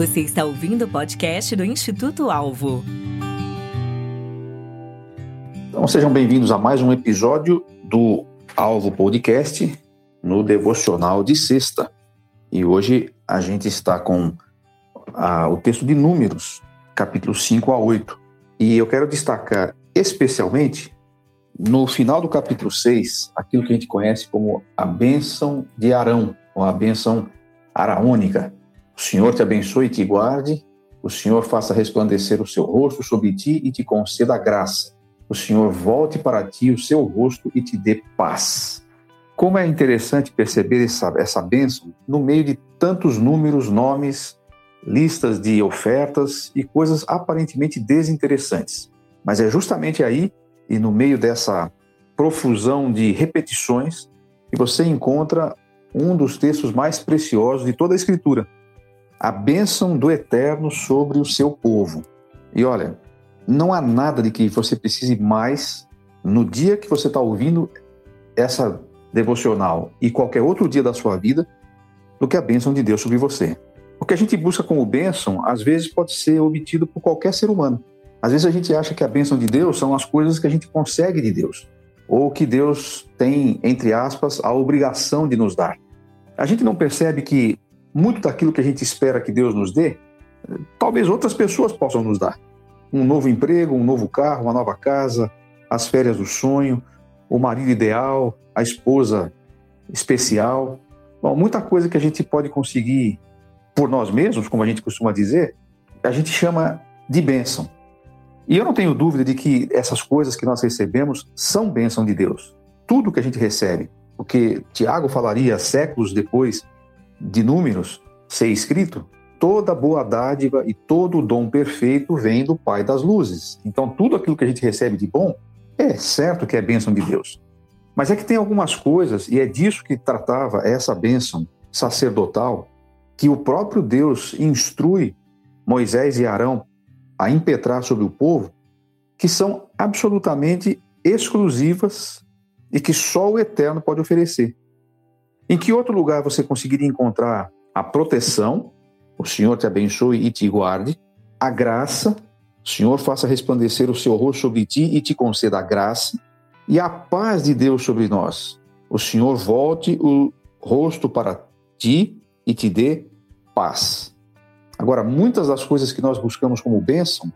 Você está ouvindo o podcast do Instituto Alvo. Então sejam bem-vindos a mais um episódio do Alvo Podcast no Devocional de Sexta. E hoje a gente está com a, o texto de Números, capítulo 5 a 8. E eu quero destacar especialmente no final do capítulo 6, aquilo que a gente conhece como a bênção de Arão, ou a bênção araônica. O Senhor te abençoe e te guarde, o Senhor faça resplandecer o seu rosto sobre ti e te conceda graça. O Senhor volte para ti o seu rosto e te dê paz. Como é interessante perceber essa, essa bênção no meio de tantos números, nomes, listas de ofertas e coisas aparentemente desinteressantes. Mas é justamente aí e no meio dessa profusão de repetições que você encontra um dos textos mais preciosos de toda a Escritura, a bênção do Eterno sobre o seu povo. E olha, não há nada de que você precise mais no dia que você está ouvindo essa devocional e qualquer outro dia da sua vida do que a bênção de Deus sobre você. O que a gente busca como bênção, às vezes pode ser obtido por qualquer ser humano. Às vezes a gente acha que a bênção de Deus são as coisas que a gente consegue de Deus, ou que Deus tem, entre aspas, a obrigação de nos dar. A gente não percebe que muito daquilo que a gente espera que Deus nos dê, talvez outras pessoas possam nos dar. Um novo emprego, um novo carro, uma nova casa, as férias do sonho, o marido ideal, a esposa especial. Bom, muita coisa que a gente pode conseguir por nós mesmos, como a gente costuma dizer, a gente chama de bênção. E eu não tenho dúvida de que essas coisas que nós recebemos são bênção de Deus. Tudo que a gente recebe, o que Tiago falaria séculos depois de Números ser escrito, toda boa dádiva e todo dom perfeito vem do Pai das luzes. Então, tudo aquilo que a gente recebe de bom é certo que é bênção de Deus. Mas é que tem algumas coisas, e é disso que tratava essa bênção sacerdotal, que o próprio Deus instrui Moisés e Arão a impetrar sobre o povo, que são absolutamente exclusivas e que só o Eterno pode oferecer. Em que outro lugar você conseguiria encontrar a proteção, o Senhor te abençoe e te guarde, a graça, o Senhor faça resplandecer o seu rosto sobre ti e te conceda a graça, e a paz de Deus sobre nós. O Senhor volte o rosto para ti e te dê paz. Agora, muitas das coisas que nós buscamos como bênção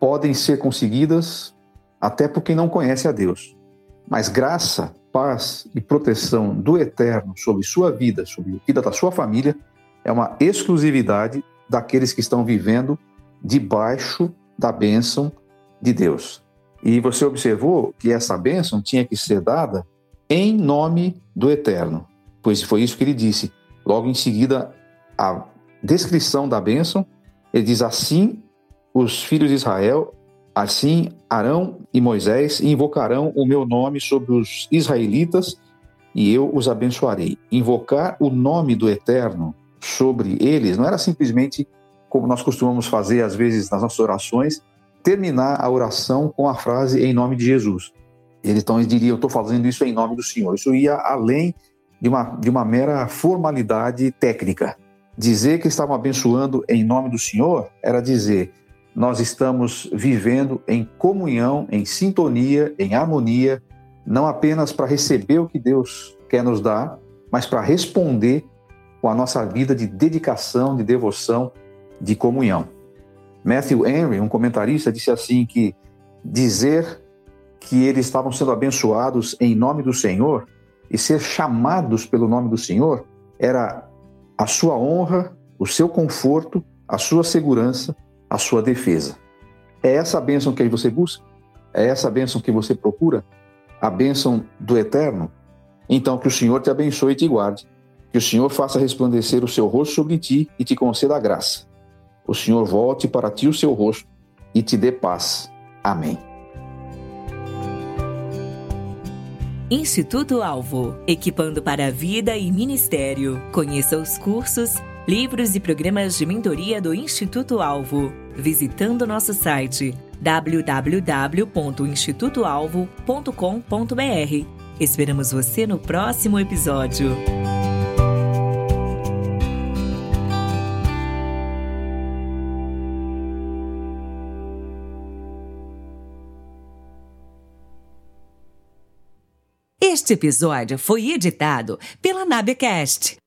podem ser conseguidas até por quem não conhece a Deus. Mas graça, paz e proteção do Eterno sobre sua vida, sobre a vida da sua família, é uma exclusividade daqueles que estão vivendo debaixo da bênção de Deus. E você observou que essa bênção tinha que ser dada em nome do Eterno, pois foi isso que ele disse. Logo em seguida, a descrição da bênção, ele diz assim: os filhos de Israel, assim Arão e Moisés invocarão o meu nome sobre os israelitas e eu os abençoarei. Invocar o nome do Eterno sobre eles não era simplesmente como nós costumamos fazer às vezes nas nossas orações, terminar a oração com a frase em nome de Jesus. Ele então diria: Eu estou fazendo isso em nome do Senhor. Isso ia além de uma, de uma mera formalidade técnica. Dizer que estavam abençoando em nome do Senhor era dizer: nós estamos vivendo em comunhão, em sintonia, em harmonia, não apenas para receber o que Deus quer nos dar, mas para responder com a nossa vida de dedicação, de devoção, de comunhão. Matthew Henry, um comentarista, disse assim que dizer que eles estavam sendo abençoados em nome do Senhor e ser chamados pelo nome do Senhor era a sua honra, o seu conforto, a sua segurança, a sua defesa. É essa a bênção que você busca? É essa a bênção que você procura? A bênção do eterno? Então, que o Senhor te abençoe e te guarde. Que o Senhor faça resplandecer o seu rosto sobre ti e te conceda a graça. O Senhor volte para ti o seu rosto e te dê paz. Amém. Instituto Alvo, equipando para a vida e ministério. Conheça os cursos, livros e programas de mentoria do Instituto Alvo, visitando nosso site www.institutoalvo.com.br. Esperamos você no próximo episódio. Este episódio foi editado pela Nabecast.